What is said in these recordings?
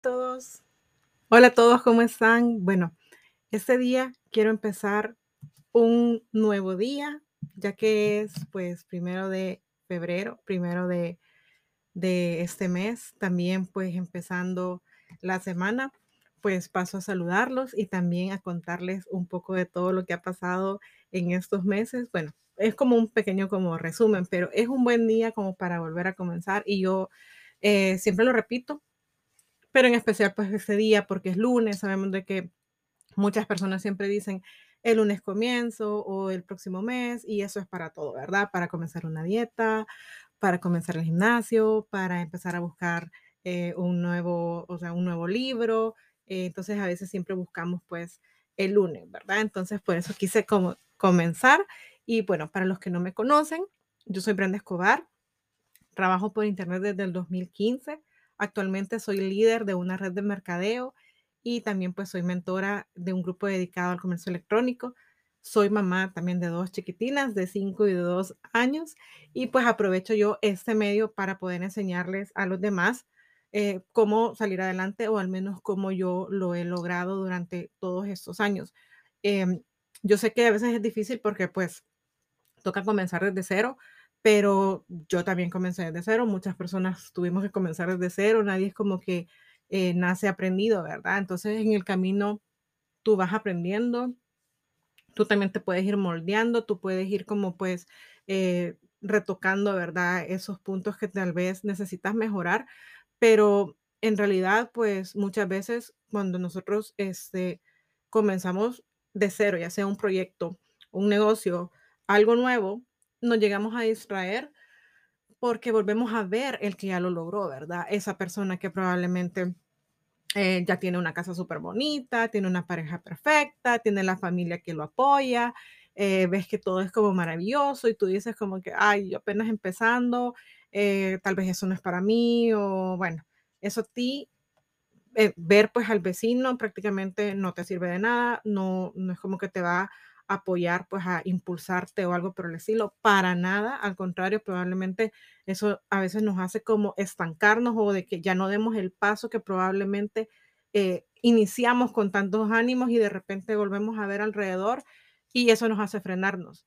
Todos. Hola a todos, ¿cómo están? Bueno, este día quiero empezar un nuevo día, ya que es pues primero de febrero, primero de, de este mes, también pues empezando la semana, pues paso a saludarlos y también a contarles un poco de todo lo que ha pasado en estos meses. Bueno, es como un pequeño como resumen, pero es un buen día como para volver a comenzar y yo eh, siempre lo repito, pero en especial pues ese día porque es lunes, sabemos de que muchas personas siempre dicen el lunes comienzo o el próximo mes y eso es para todo, ¿verdad? Para comenzar una dieta, para comenzar el gimnasio, para empezar a buscar eh, un nuevo, o sea, un nuevo libro. eh, entonces a veces siempre buscamos pues el lunes, ¿verdad? Entonces por eso quise como comenzar y bueno, para los que no me conocen, yo soy Brenda Escobar, trabajo por internet desde el 2015. Actualmente soy líder de una red de mercadeo y también pues soy mentora de un grupo dedicado al comercio electrónico. Soy mamá también de dos chiquitinas de 5 y de 2 años y pues aprovecho yo este medio para poder enseñarles a los demás eh, cómo salir adelante o al menos cómo yo lo he logrado durante todos estos años. Em, yo sé que a veces es difícil porque pues toca comenzar desde cero, pero yo también comencé desde cero. Muchas personas tuvimos que comenzar desde cero. Nadie es como que eh, nace aprendido, ¿verdad? Entonces en el camino tú vas aprendiendo, tú también te puedes ir moldeando, tú puedes ir como pues eh, retocando, ¿verdad? Esos puntos que tal vez necesitas mejorar, pero en realidad pues muchas veces cuando nosotros este, comenzamos de cero, ya sea un proyecto, un negocio, algo nuevo, nos llegamos a distraer porque volvemos a ver el que ya lo logró, ¿verdad? Esa persona que probablemente eh, ya tiene una casa súper bonita, tiene una pareja perfecta, tiene la familia que lo apoya, eh, ves que todo es como maravilloso y tú dices como que, ay, yo apenas empezando, eh, tal vez eso no es para mí o bueno, eso a ti, eh, ver pues al vecino prácticamente no te sirve de nada, no, no es como que te va apoyar pues a impulsarte o algo por el estilo, para nada, al contrario, probablemente eso a veces nos hace como estancarnos o de que ya no demos el paso que probablemente eh, iniciamos con tantos ánimos y de repente volvemos a ver alrededor y eso nos hace frenarnos.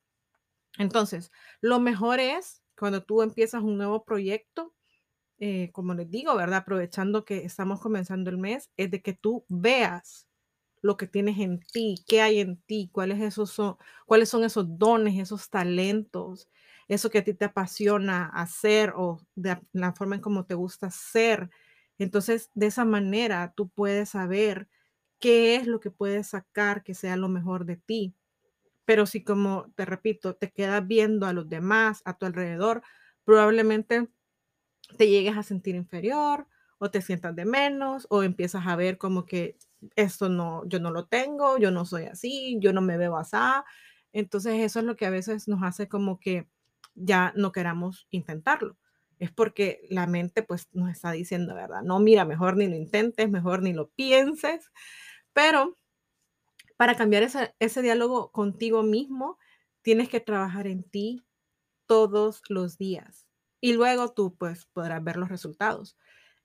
Entonces, lo mejor es cuando tú empiezas un nuevo proyecto, eh, como les digo, ¿verdad? Aprovechando que estamos comenzando el mes, es de que tú veas lo que tienes en ti, qué hay en ti, cuáles, esos son, cuáles son esos dones, esos talentos, eso que a ti te apasiona hacer o de la forma en cómo te gusta ser. Entonces, de esa manera tú puedes saber qué es lo que puedes sacar que sea lo mejor de ti. Pero si, como te repito, te quedas viendo a los demás a tu alrededor, probablemente te llegues a sentir inferior o te sientas de menos o empiezas a ver como que esto no, yo no lo tengo, yo no soy así, yo no me veo así. Entonces eso es lo que a veces nos hace como que ya no queramos intentarlo. Es porque la mente pues nos está diciendo, ¿verdad? No, mira, mejor ni lo intentes, mejor ni lo pienses. Pero para cambiar ese, ese diálogo contigo mismo, tienes que trabajar en ti todos los días. Y luego tú pues podrás ver los resultados.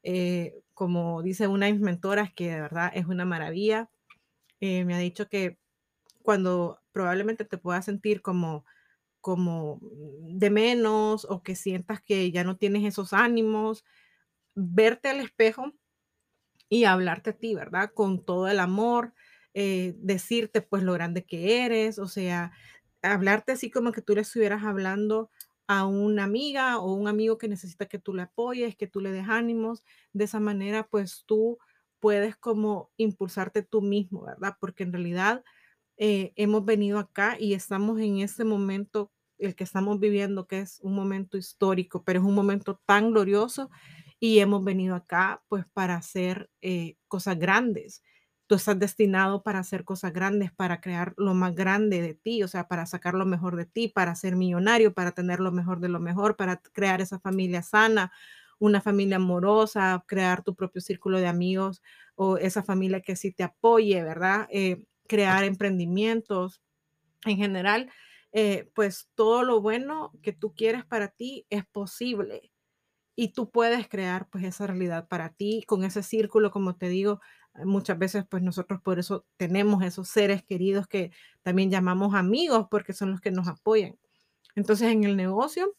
Eh, como dice una de mis mentoras, que de verdad es una maravilla, eh, me ha dicho que cuando probablemente te puedas sentir como, como de menos o que sientas que ya no tienes esos ánimos, verte al espejo y hablarte a ti, ¿verdad? Con todo el amor, eh, decirte pues lo grande que eres, o sea, hablarte así como que tú le estuvieras hablando a una amiga o un amigo que necesita que tú le apoyes, que tú le des ánimos. De esa manera, pues tú puedes como impulsarte tú mismo, ¿verdad? Porque en realidad eh, hemos venido acá y estamos en este momento, el que estamos viviendo, que es un momento histórico, pero es un momento tan glorioso y hemos venido acá pues para hacer eh, cosas grandes. Tú estás destinado para hacer cosas grandes, para crear lo más grande de ti, o sea, para sacar lo mejor de ti, para ser millonario, para tener lo mejor de lo mejor, para crear esa familia sana, una familia amorosa, crear tu propio círculo de amigos o esa familia que sí te apoye, ¿verdad? Eh, crear emprendimientos en general, eh, pues todo lo bueno que tú quieres para ti es posible y tú puedes crear, pues, esa realidad para ti con ese círculo, como te digo, muchas veces, pues, nosotros por eso tenemos esos seres queridos que también llamamos amigos, porque son los que nos apoyan. Entonces, en el negocio,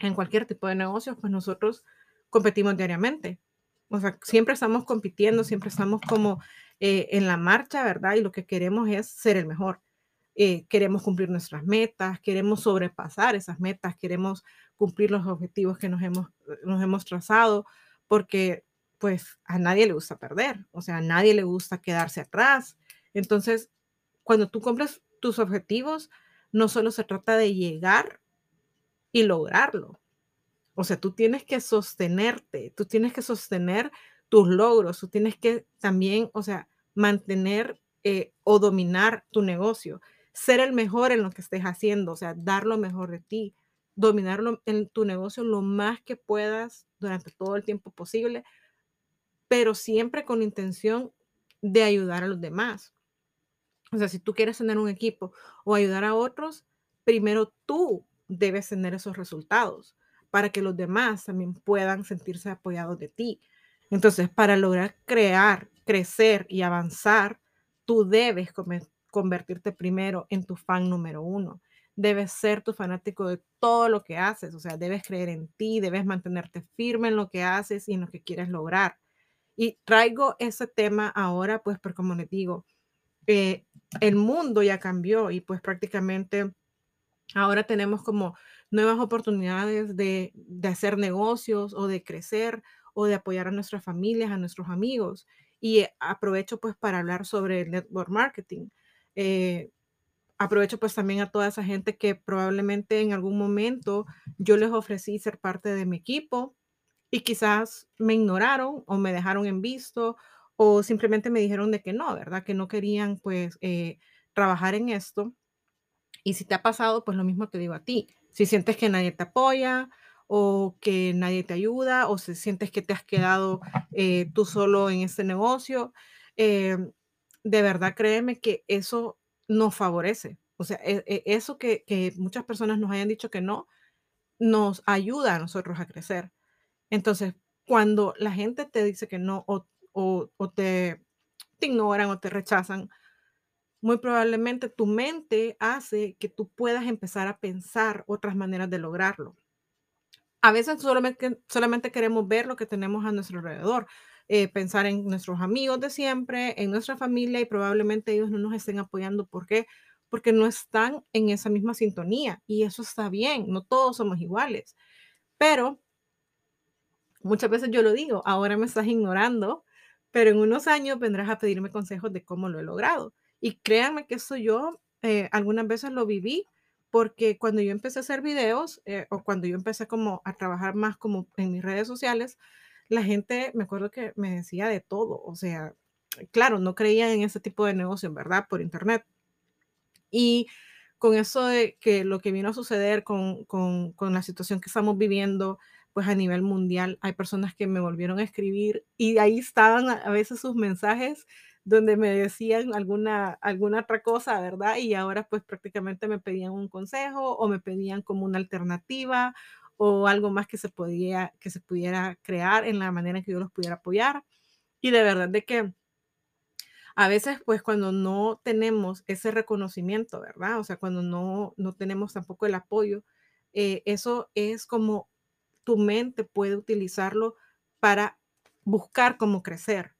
en cualquier tipo de negocio, pues, nosotros competimos diariamente. O sea, siempre estamos compitiendo, siempre estamos como, eh, en la marcha, ¿verdad? Y lo que queremos es ser el mejor. Eh, queremos cumplir nuestras metas, queremos sobrepasar esas metas, queremos cumplir los objetivos que nos hemos, nos hemos trazado, porque pues a nadie le gusta perder, o sea, a nadie le gusta quedarse atrás. Entonces, cuando tú cumples tus objetivos, no solo se trata de llegar y lograrlo. O sea, tú tienes que sostenerte, tú tienes que sostener tus logros, tú tienes que también, o sea, mantener eh, o dominar tu negocio, ser el mejor en lo que estés haciendo, o sea, dar lo mejor de ti, dominarlo en tu negocio lo más que puedas durante todo el tiempo posible, pero siempre con intención de ayudar a los demás. O sea, si tú quieres tener un equipo o ayudar a otros, primero tú debes tener esos resultados para que los demás también puedan sentirse apoyados de ti. Entonces, para lograr crear, crecer y avanzar, tú debes convertirte primero en tu fan número uno. Debes ser tu fanático de todo lo que haces, o sea, debes creer en ti, debes mantenerte firme en lo que haces y en lo que quieres lograr. Y traigo ese tema ahora, pues, porque como les digo, eh, el mundo ya cambió y pues prácticamente ahora tenemos como nuevas oportunidades de, de hacer negocios o de crecer o de apoyar a nuestras familias, a nuestros amigos. Y aprovecho pues para hablar sobre el network marketing. Eh, aprovecho pues también a toda esa gente que probablemente en algún momento yo les ofrecí ser parte de mi equipo y quizás me ignoraron o me dejaron en visto o simplemente me dijeron de que no, ¿verdad? Que no querían pues eh, trabajar en esto. Y si te ha pasado, pues lo mismo te digo a ti. Si sientes que nadie te apoya o que nadie te ayuda o si sientes que te has quedado eh, tú solo en este negocio, eh, de verdad créeme que eso nos favorece. O sea, e, e, eso que, que muchas personas nos hayan dicho que no, nos ayuda a nosotros a crecer. Entonces, cuando la gente te dice que no o, te, ignoran o te rechazan, muy probablemente tu mente hace que tú puedas empezar a pensar otras maneras de lograrlo. A veces solamente, solamente queremos ver lo que tenemos a nuestro alrededor, eh, pensar en nuestros amigos de siempre, en nuestra familia y probablemente ellos no nos estén apoyando. ¿Por qué? Porque no están en esa misma sintonía y eso está bien, no todos somos iguales. Pero muchas veces yo lo digo, ahora me estás ignorando, pero en unos años vendrás a pedirme consejos de cómo lo he logrado. Y créanme que eso yo eh, algunas veces lo viví porque cuando yo empecé a hacer videos eh, o cuando yo empecé como a trabajar más como en mis redes sociales, la gente, me acuerdo que me decía de todo, o sea, claro, no creían en ese tipo de negocio, ¿verdad? Por internet. Y con eso de que lo que vino a suceder con, con, con la situación que estamos viviendo, pues a nivel mundial, hay personas que me volvieron a escribir y ahí estaban a veces sus mensajes donde me decían alguna, alguna otra cosa, ¿verdad? Y ahora pues prácticamente me pedían un consejo o me pedían como una alternativa o algo más que se, podía, que se pudiera crear en la manera en que yo los pudiera apoyar. Y de verdad de que a veces pues cuando no tenemos ese reconocimiento, ¿verdad? O sea, cuando no, no tenemos tampoco el apoyo, eh, eso es como tu mente puede utilizarlo para buscar cómo crecer.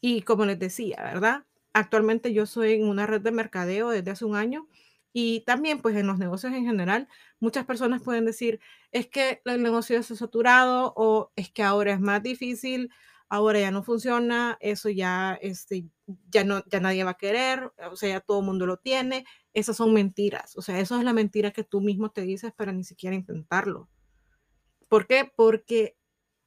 Y como les decía, ¿verdad? Actualmente yo soy en una red de mercadeo desde hace un año y también pues en los negocios en general, muchas personas pueden decir, es que el negocio está saturado o es que ahora es más difícil, ahora ya no funciona, eso ya, este, ya, no, ya nadie va a querer, o sea, ya todo el mundo lo tiene. Esas son mentiras, o sea, eso es la mentira que tú mismo te dices para ni siquiera intentarlo. ¿Por qué? Porque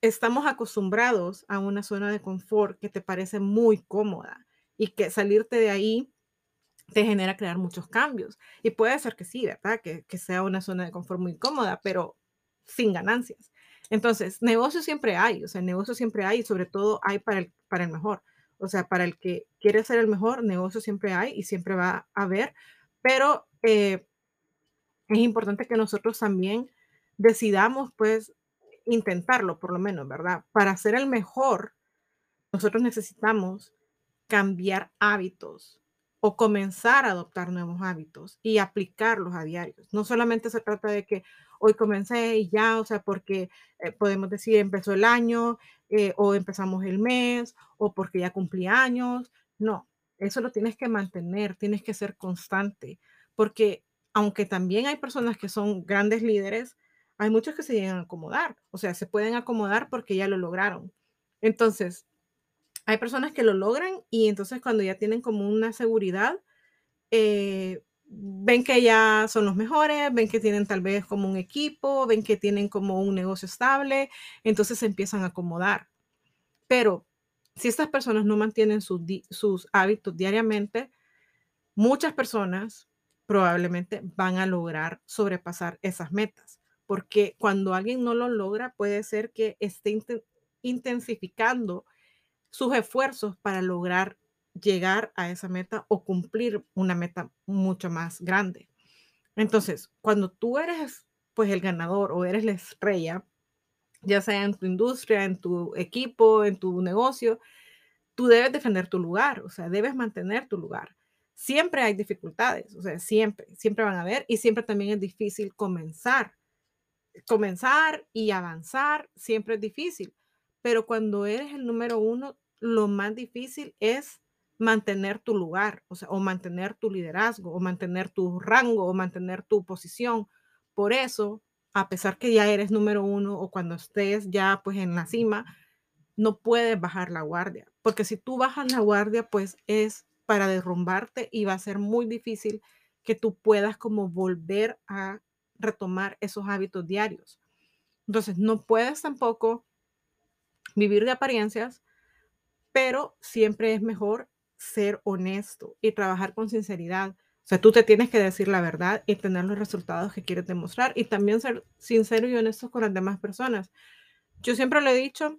estamos acostumbrados a una zona de confort que te parece muy cómoda y que salirte de ahí te genera crear muchos cambios. Y puede ser que sí, ¿verdad? Que, sea una zona de confort muy cómoda, pero sin ganancias. Entonces, negocio siempre hay, o sea, negocio siempre hay y sobre todo hay para el, para el mejor. O sea, para el que quiere ser el mejor, negocio siempre hay y siempre va a haber, pero eh, es importante que nosotros también decidamos, pues, intentarlo, por lo menos, ¿verdad? Para ser el mejor, nosotros necesitamos cambiar hábitos o comenzar a adoptar nuevos hábitos y aplicarlos a diarios. No solamente se trata de que hoy comencé y ya, o sea, porque eh, podemos decir empezó el año eh, o empezamos el mes o porque ya cumplí años. No, eso lo tienes que mantener, tienes que ser constante, porque aunque también hay personas que son grandes líderes, hay muchos que se llegan a acomodar, o sea, se pueden acomodar porque ya lo lograron. Entonces, hay personas que lo logran y entonces cuando ya tienen como una seguridad, eh, ven que ya son los mejores, ven que tienen tal vez como un equipo, ven que tienen como un negocio estable, entonces se empiezan a acomodar. Pero si estas personas no mantienen sus, sus hábitos diariamente, muchas personas probablemente van a lograr sobrepasar esas metas, porque cuando alguien no lo logra, puede ser que esté intensificando sus esfuerzos para lograr llegar a esa meta o cumplir una meta mucho más grande. Entonces, cuando tú eres pues el ganador o eres la estrella, ya sea en tu industria, en tu equipo, en tu negocio, tú debes defender tu lugar, o sea, debes mantener tu lugar. Siempre hay dificultades, o sea, siempre, siempre van a haber y siempre también es difícil comenzar. Comenzar y avanzar siempre es difícil, pero cuando eres el número uno, lo más difícil es mantener tu lugar, o sea, o mantener tu liderazgo, o mantener tu rango, o mantener tu posición. Por eso, a pesar que ya eres número uno o cuando estés ya pues en la cima, no puedes bajar la guardia, porque si tú bajas la guardia, pues es para derrumbarte y va a ser muy difícil que tú puedas como volver a retomar esos hábitos diarios. Entonces, no puedes tampoco vivir de apariencias, pero siempre es mejor ser honesto y trabajar con sinceridad. O sea, tú te tienes que decir la verdad y tener los resultados que quieres demostrar y también ser sincero y honesto con las demás personas. Yo siempre le he dicho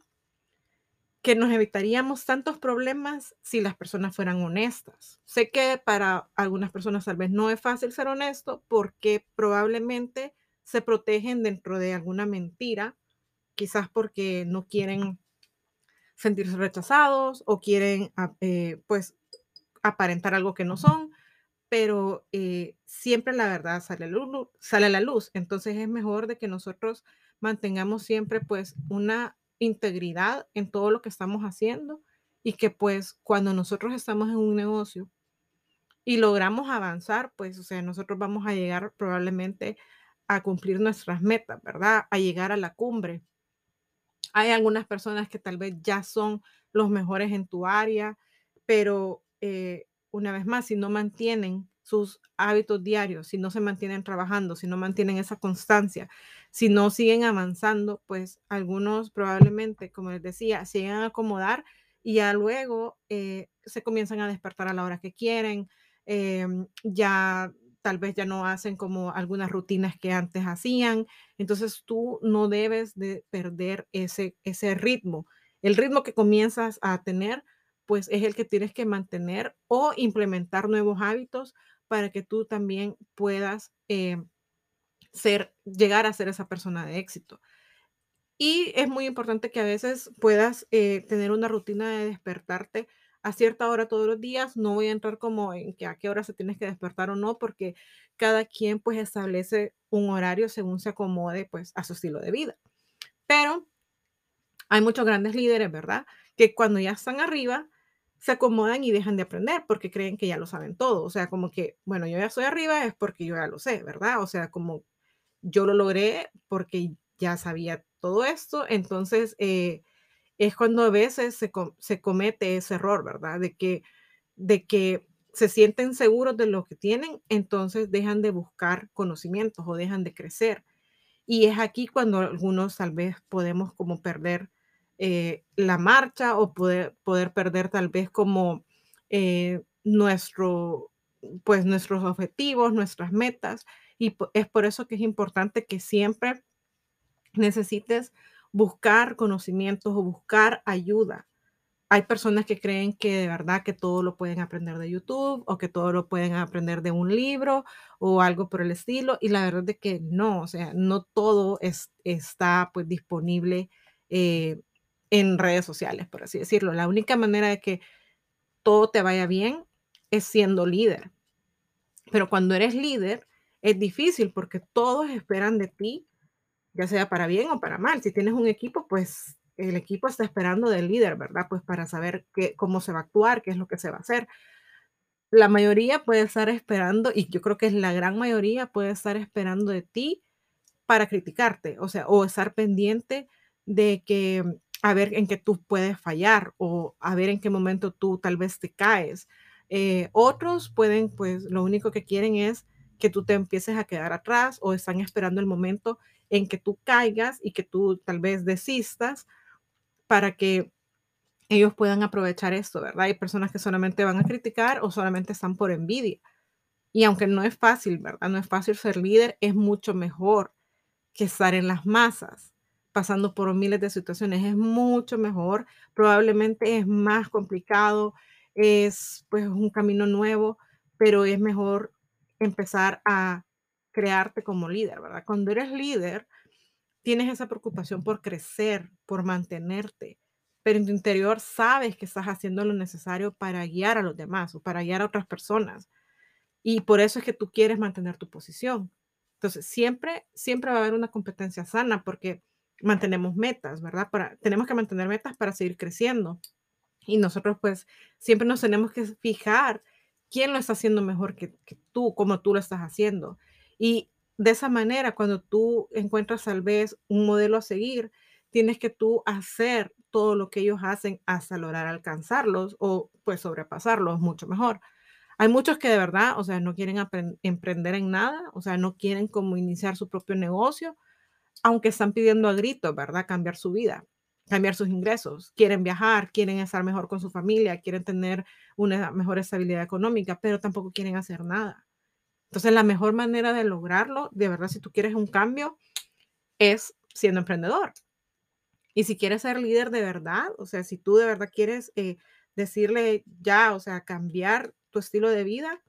que nos evitaríamos tantos problemas si las personas fueran honestas. Sé que para algunas personas tal vez no es fácil ser honesto porque probablemente se protegen dentro de alguna mentira, quizás porque no quieren sentirse rechazados o quieren ah, eh, pues aparentar algo que no son, pero eh, siempre la verdad sale a, luz, sale a la luz. Entonces es mejor de que nosotros mantengamos siempre pues una integridad en todo lo que estamos haciendo y que pues cuando nosotros estamos en un negocio y logramos avanzar, pues o sea, nosotros vamos a llegar probablemente a cumplir nuestras metas, ¿verdad? A llegar a la cumbre hay algunas personas que tal vez ya son los mejores en tu área, pero eh, una vez más, si no mantienen sus hábitos diarios, si no se mantienen trabajando, si no mantienen esa constancia, si no siguen avanzando, pues algunos probablemente, como les decía, se llegan a acomodar y ya luego eh, se comienzan a despertar a la hora que quieren, em, ya tal vez ya no hacen como algunas rutinas que antes hacían. Entonces tú no debes de perder ese, ese ritmo. El ritmo que comienzas a tener, pues es el que tienes que mantener o implementar nuevos hábitos para que tú también puedas eh, ser, llegar a ser esa persona de éxito. Y es muy importante que a veces puedas eh, tener una rutina de despertarte a cierta hora todos los días. No voy a entrar como en que a qué hora se tienes que despertar o no, porque cada quien pues establece un horario según se acomode pues a su estilo de vida. Pero hay muchos grandes líderes, ¿verdad? Que cuando ya están arriba, se acomodan y dejan de aprender porque creen que ya lo saben todo. O sea, como que, bueno, yo ya estoy arriba es porque yo ya lo sé, ¿verdad? O sea, como yo lo logré porque ya sabía todo esto, entonces eh, es cuando a veces se, se, comete ese error, ¿verdad? De que, de que se sienten seguros de lo que tienen, entonces dejan de buscar conocimientos o dejan de crecer. Y es aquí cuando algunos tal vez podemos como perder eh, la marcha o poder, poder perder tal vez como eh, nuestro, pues nuestros objetivos, nuestras metas. Y es por eso que es importante que siempre necesites buscar conocimientos o buscar ayuda hay personas que creen que de verdad que todo lo pueden aprender de YouTube o que todo lo pueden aprender de un libro o algo por el estilo. Y la verdad es que no, o sea, no todo es, está pues disponible eh, en redes sociales, por así decirlo. La única manera de que todo te vaya bien es siendo líder. Pero cuando eres líder, es difícil porque todos esperan de ti, ya sea para bien o para mal. Si tienes un equipo, pues el equipo está esperando del líder, ¿verdad? Pues para saber qué, cómo se va a actuar, qué es lo que se va a hacer. La mayoría puede estar esperando, y yo creo que es la gran mayoría, puede estar esperando de ti para criticarte, o sea, o estar pendiente de que a ver en qué tú puedes fallar o a ver en qué momento tú tal vez te caes. Eh, otros pueden, pues, lo único que quieren es que tú te empieces a quedar atrás o están esperando el momento en que tú caigas y que tú tal vez desistas para que ellos puedan aprovechar esto, ¿verdad? Hay personas que solamente van a criticar o solamente están por envidia. Y aunque no es fácil, ¿verdad? No es fácil ser líder, es mucho mejor que estar en las masas, pasando por miles de situaciones. Es mucho mejor, probablemente es más complicado, es pues un camino nuevo, pero es mejor empezar a crearte como líder, ¿verdad? Cuando eres líder, tienes esa preocupación por crecer, por mantenerte, pero en tu interior sabes que estás haciendo lo necesario para guiar a los demás o para guiar a otras personas. Y por eso es que tú quieres mantener tu posición. Entonces, siempre, siempre va a haber una competencia sana porque mantenemos metas, ¿verdad? Para, tenemos que mantener metas para seguir creciendo. Y nosotros, pues, siempre nos tenemos que fijar quién lo está haciendo mejor que, tú, como tú lo estás haciendo. Y de esa manera, cuando tú encuentras tal vez un modelo a seguir, tienes que tú hacer todo lo que ellos hacen hasta lograr alcanzarlos o pues sobrepasarlos mucho mejor. Hay muchos que de verdad, o sea, no quieren emprender en nada, o sea, no quieren como iniciar su propio negocio, aunque están pidiendo a gritos, ¿verdad? Cambiar su vida, cambiar sus ingresos, quieren viajar, quieren estar mejor con su familia, quieren tener una mejor estabilidad económica, pero tampoco quieren hacer nada. Entonces, la mejor manera de lograrlo, de verdad, si tú quieres un cambio, es siendo emprendedor. Y si quieres ser líder de verdad, o sea, si tú de verdad quieres eh, decirle ya, o sea, cambiar tu estilo de vida,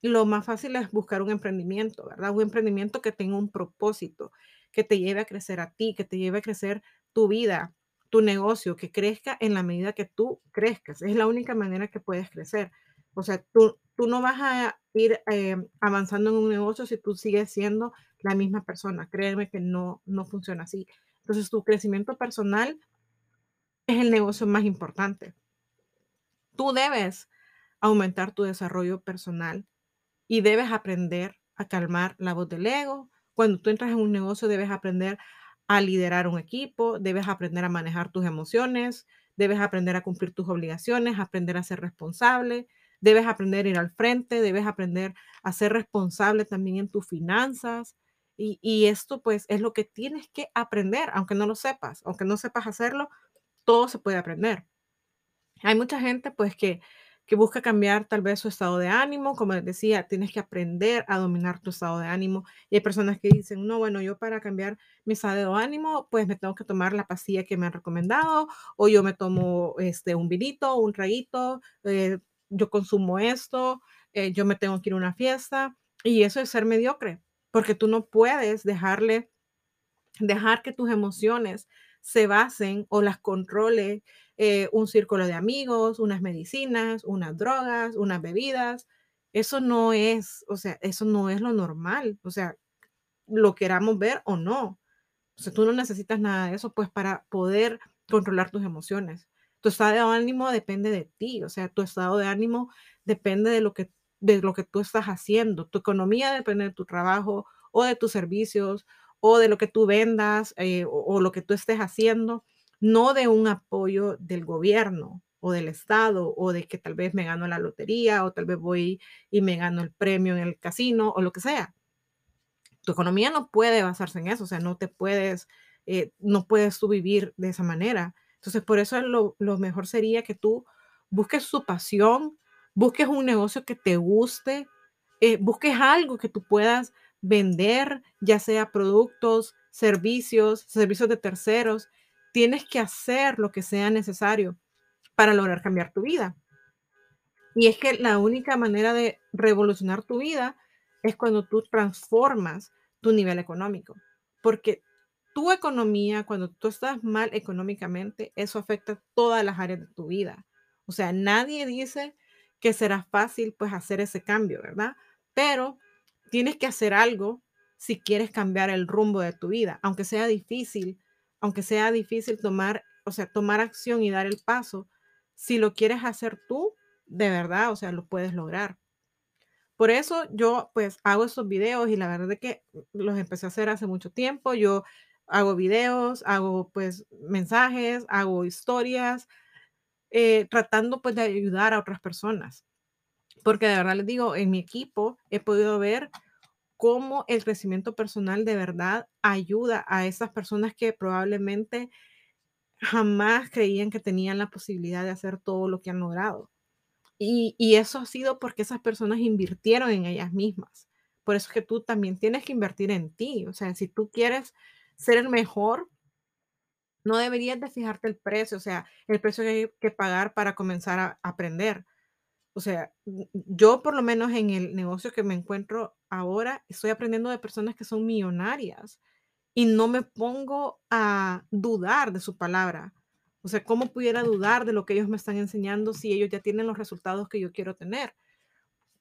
lo más fácil es buscar un emprendimiento, ¿verdad? Un emprendimiento que tenga un propósito, que te lleve a crecer a ti, que te lleve a crecer tu vida, tu negocio, que crezca en la medida que tú crezcas. Es la única manera que puedes crecer. O sea, tú, tú no vas a ir eh, avanzando en un negocio si tú sigues siendo la misma persona. Créeme que no, no funciona así. Entonces, tu crecimiento personal es el negocio más importante. Tú debes aumentar tu desarrollo personal y debes aprender a calmar la voz del ego. Cuando tú entras en un negocio, debes aprender a liderar un equipo, debes aprender a manejar tus emociones, debes aprender a cumplir tus obligaciones, aprender a ser responsable, Debes aprender a ir al frente, debes aprender a ser responsable también en tus finanzas. Y, esto pues es lo que tienes que aprender, aunque no lo sepas, aunque no sepas hacerlo, todo se puede aprender. Hay mucha gente pues que, que busca cambiar tal vez su estado de ánimo, como les decía, tienes que aprender a dominar tu estado de ánimo. Y hay personas que dicen, no, bueno, yo para cambiar mi estado de ánimo, pues me tengo que tomar la pastilla que me han recomendado, o yo me tomo este, un vinito, un traguito, eh, yo consumo esto, eh, yo me tengo que ir a una fiesta y eso es ser mediocre, porque tú no puedes dejarle, dejar que tus emociones se basen o las controle eh, un círculo de amigos, unas medicinas, unas drogas, unas bebidas. Eso no es, o sea, eso no es lo normal, o sea, lo queramos ver o no. O sea, tú no necesitas nada de eso, pues, para poder controlar tus emociones. Tu estado de ánimo depende de ti, o sea, tu estado de ánimo depende de lo que, de lo que tú estás haciendo. Tu economía depende de tu trabajo o de tus servicios o de lo que tú vendas eh, o, o lo que tú estés haciendo, no de un apoyo del gobierno o del Estado o de que tal vez me gano la lotería o tal vez voy y me gano el premio en el casino o lo que sea. Tu economía no puede basarse en eso, o sea, no te puedes, eh, no puedes tú vivir de esa manera. Entonces, por eso lo, mejor sería que tú busques su pasión, busques un negocio que te guste, eh, busques algo que tú puedas vender, ya sea productos, servicios, servicios de terceros. Tienes que hacer lo que sea necesario para lograr cambiar tu vida. Y es que la única manera de revolucionar tu vida es cuando tú transformas tu nivel económico, porque tu economía, cuando tú estás mal económicamente, eso afecta todas las áreas de tu vida. O sea, nadie dice que será fácil pues hacer ese cambio, ¿verdad? Pero tienes que hacer algo si quieres cambiar el rumbo de tu vida, aunque sea difícil, aunque sea difícil tomar, o sea, tomar acción y dar el paso, si lo quieres hacer tú, de verdad, o sea, lo puedes lograr. Por eso yo pues hago estos videos y la verdad es que los empecé a hacer hace mucho tiempo. Yo hago videos, hago pues mensajes, hago historias, eh, tratando pues de ayudar a otras personas. Porque de verdad les digo, en mi equipo he podido ver cómo el crecimiento personal de verdad ayuda a esas personas que probablemente jamás creían que tenían la posibilidad de hacer todo lo que han logrado. Y, eso ha sido porque esas personas invirtieron en ellas mismas. Por eso es que tú también tienes que invertir en ti. O sea, si tú quieres ser el mejor, no deberías de fijarte el precio, o sea, el precio que hay que pagar para comenzar a aprender. O sea, yo por lo menos en el negocio que me encuentro ahora, estoy aprendiendo de personas que son millonarias y no me pongo a dudar de su palabra. O sea, ¿cómo pudiera dudar de lo que ellos me están enseñando si ellos ya tienen los resultados que yo quiero tener?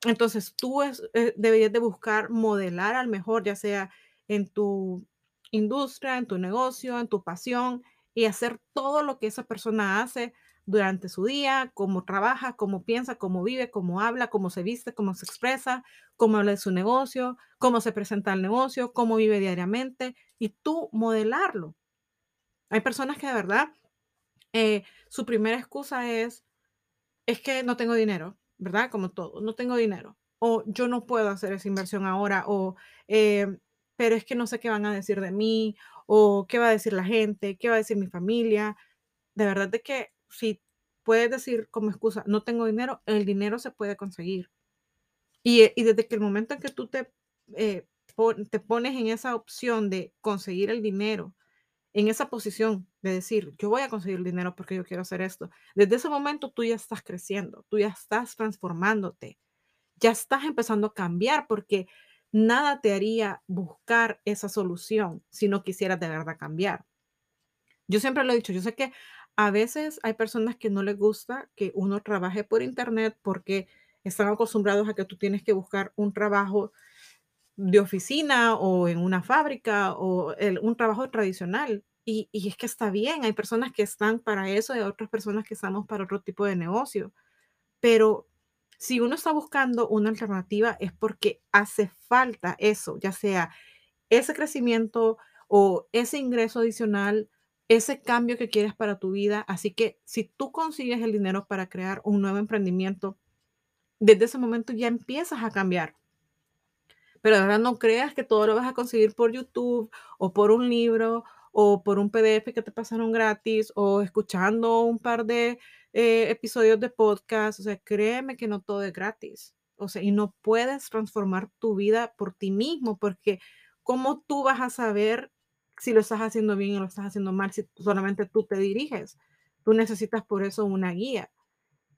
Entonces, tú es, eh, deberías de buscar modelar al mejor, ya sea en tu industria, en tu negocio, en tu pasión y hacer todo lo que esa persona hace durante su día, cómo trabaja, cómo piensa, cómo vive, cómo habla, cómo se viste, cómo se expresa, cómo habla de su negocio, cómo se presenta el negocio, cómo vive diariamente y tú modelarlo. Hay personas que de verdad eh, su primera excusa es, es que no tengo dinero, ¿verdad? Como todo, no tengo dinero. O yo no puedo hacer esa inversión ahora. O eh, pero es que no sé qué van a decir de mí o qué va a decir la gente, qué va a decir mi familia. De verdad de que si puedes decir como excusa, no tengo dinero, el dinero se puede conseguir. Y, y desde que el momento en que tú te, eh, te pones en esa opción de conseguir el dinero, en esa posición de decir, yo voy a conseguir el dinero porque yo quiero hacer esto, desde ese momento tú ya estás creciendo, tú ya estás transformándote, ya estás empezando a cambiar porque nada te haría buscar esa solución si no quisieras de verdad cambiar. Yo siempre lo he dicho, yo sé que a veces hay personas que no les gusta que uno trabaje por internet porque están acostumbrados a que tú tienes que buscar un trabajo de oficina o en una fábrica o un trabajo tradicional. Y, es que está bien, hay personas que están para eso y otras personas que estamos para otro tipo de negocio. Pero si uno está buscando una alternativa es porque hace falta eso, ya sea ese crecimiento o ese ingreso adicional, ese cambio que quieres para tu vida. Así que si tú consigues el dinero para crear un nuevo emprendimiento, desde ese momento ya empiezas a cambiar. Pero ahora no creas que todo lo vas a conseguir por YouTube o por un libro o por un PDF que te pasaron gratis o escuchando un par de eh, episodios de podcast. O sea, créeme que no todo es gratis. O sea, y no puedes transformar tu vida por ti mismo porque ¿cómo tú vas a saber si lo estás haciendo bien o lo estás haciendo mal si solamente tú te diriges? Tú necesitas por eso una guía.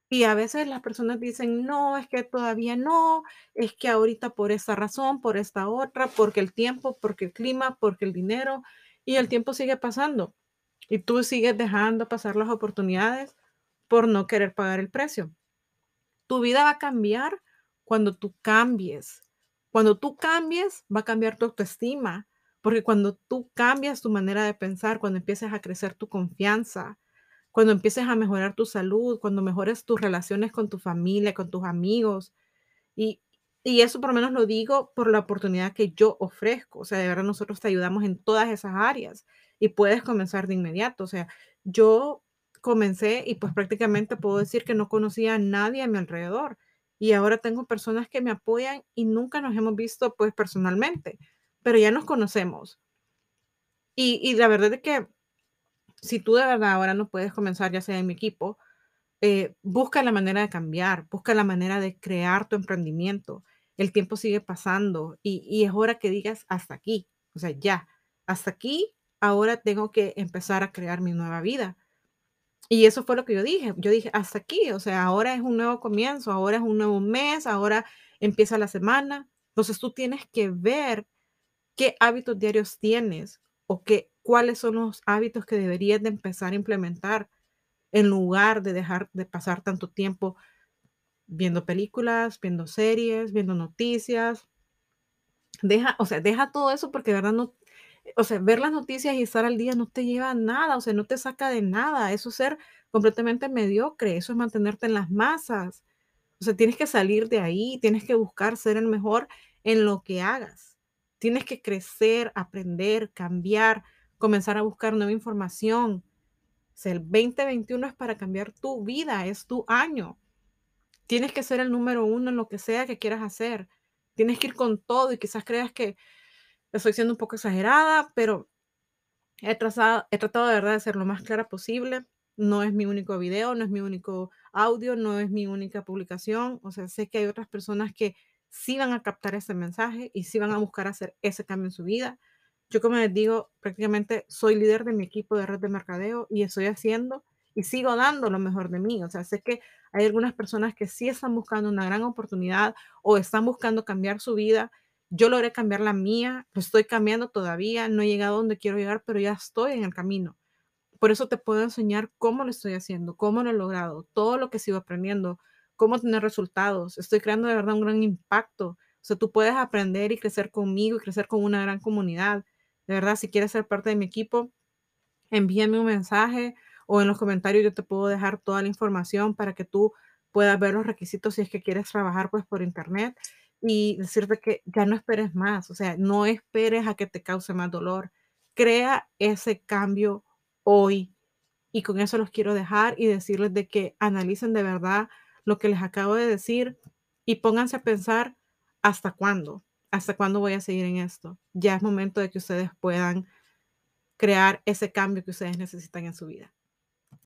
Y a veces las personas dicen, no, es que todavía no, es que ahorita por esta razón, por esta otra, porque el tiempo, porque el clima, porque el dinero, y el tiempo sigue pasando. Y tú sigues dejando pasar las oportunidades por no querer pagar el precio. Tu vida va a cambiar cuando tú cambies. Cuando tú cambies, va a cambiar tu autoestima, porque cuando tú cambias tu manera de pensar, cuando empieces a crecer tu confianza, cuando empieces a mejorar tu salud, cuando mejores tus relaciones con tu familia, con tus amigos, y, y eso por lo menos lo digo por la oportunidad que yo ofrezco. O sea, de verdad nosotros te ayudamos en todas esas áreas y puedes comenzar de inmediato. O sea, yo comencé y pues prácticamente puedo decir que no conocía a nadie a mi alrededor. Y ahora tengo personas que me apoyan y nunca nos hemos visto pues personalmente, pero ya nos conocemos. Y, y la verdad es que si tú de verdad ahora no puedes comenzar, ya sea en mi equipo, eh, busca la manera de cambiar, busca la manera de crear tu emprendimiento. El tiempo sigue pasando y, y es hora que digas hasta aquí, o sea, ya, hasta aquí, ahora tengo que empezar a crear mi nueva vida. Y eso fue lo que yo dije. Yo dije, hasta aquí, o sea, ahora es un nuevo comienzo, ahora es un nuevo mes, ahora empieza la semana. Entonces tú tienes que ver qué hábitos diarios tienes o qué, cuáles son los hábitos que deberías de empezar a implementar en lugar de dejar de pasar tanto tiempo viendo películas, viendo series, viendo noticias. Deja, o sea, deja todo eso porque verdad no, o sea, ver las noticias y estar al día no te lleva a nada, o sea, no te saca de nada. Eso es ser completamente mediocre, eso es mantenerte en las masas. O sea, tienes que salir de ahí, tienes que buscar ser el mejor en lo que hagas. Tienes que crecer, aprender, cambiar, comenzar a buscar nueva información. El 2021 es para cambiar tu vida, es tu año. Tienes que ser el número uno en lo que sea que quieras hacer. Tienes que ir con todo y quizás creas que estoy siendo un poco exagerada, pero he, trazado, he tratado de verdad de ser lo más clara posible. No es mi único video, no es mi único audio, no es mi única publicación. O sea, sé que hay otras personas que sí van a captar ese mensaje y sí van a buscar hacer ese cambio en su vida. Yo, como les digo, prácticamente soy líder de mi equipo de red de mercadeo y estoy haciendo y sigo dando lo mejor de mí. O sea, sé que hay algunas personas que sí están buscando una gran oportunidad o están buscando cambiar su vida. Yo logré cambiar la mía, lo estoy cambiando todavía, no he llegado donde quiero llegar, pero ya estoy en el camino. Por eso te puedo enseñar cómo lo estoy haciendo, cómo lo he logrado, todo lo que sigo aprendiendo, cómo tener resultados. Estoy creando de verdad un gran impacto. O sea, tú puedes aprender y crecer conmigo y crecer con una gran comunidad. De verdad, si quieres ser parte de mi equipo, envíame un mensaje o en los comentarios yo te puedo dejar toda la información para que tú puedas ver los requisitos si es que quieres trabajar pues por internet y decirte que ya no esperes más, o sea, no esperes a que te cause más dolor. Crea ese cambio hoy. Y con eso los quiero dejar y decirles de que analicen de verdad lo que les acabo de decir y pónganse a pensar hasta cuándo, hasta cuándo voy a seguir en esto. Ya es momento de que ustedes puedan crear ese cambio que ustedes necesitan en su vida.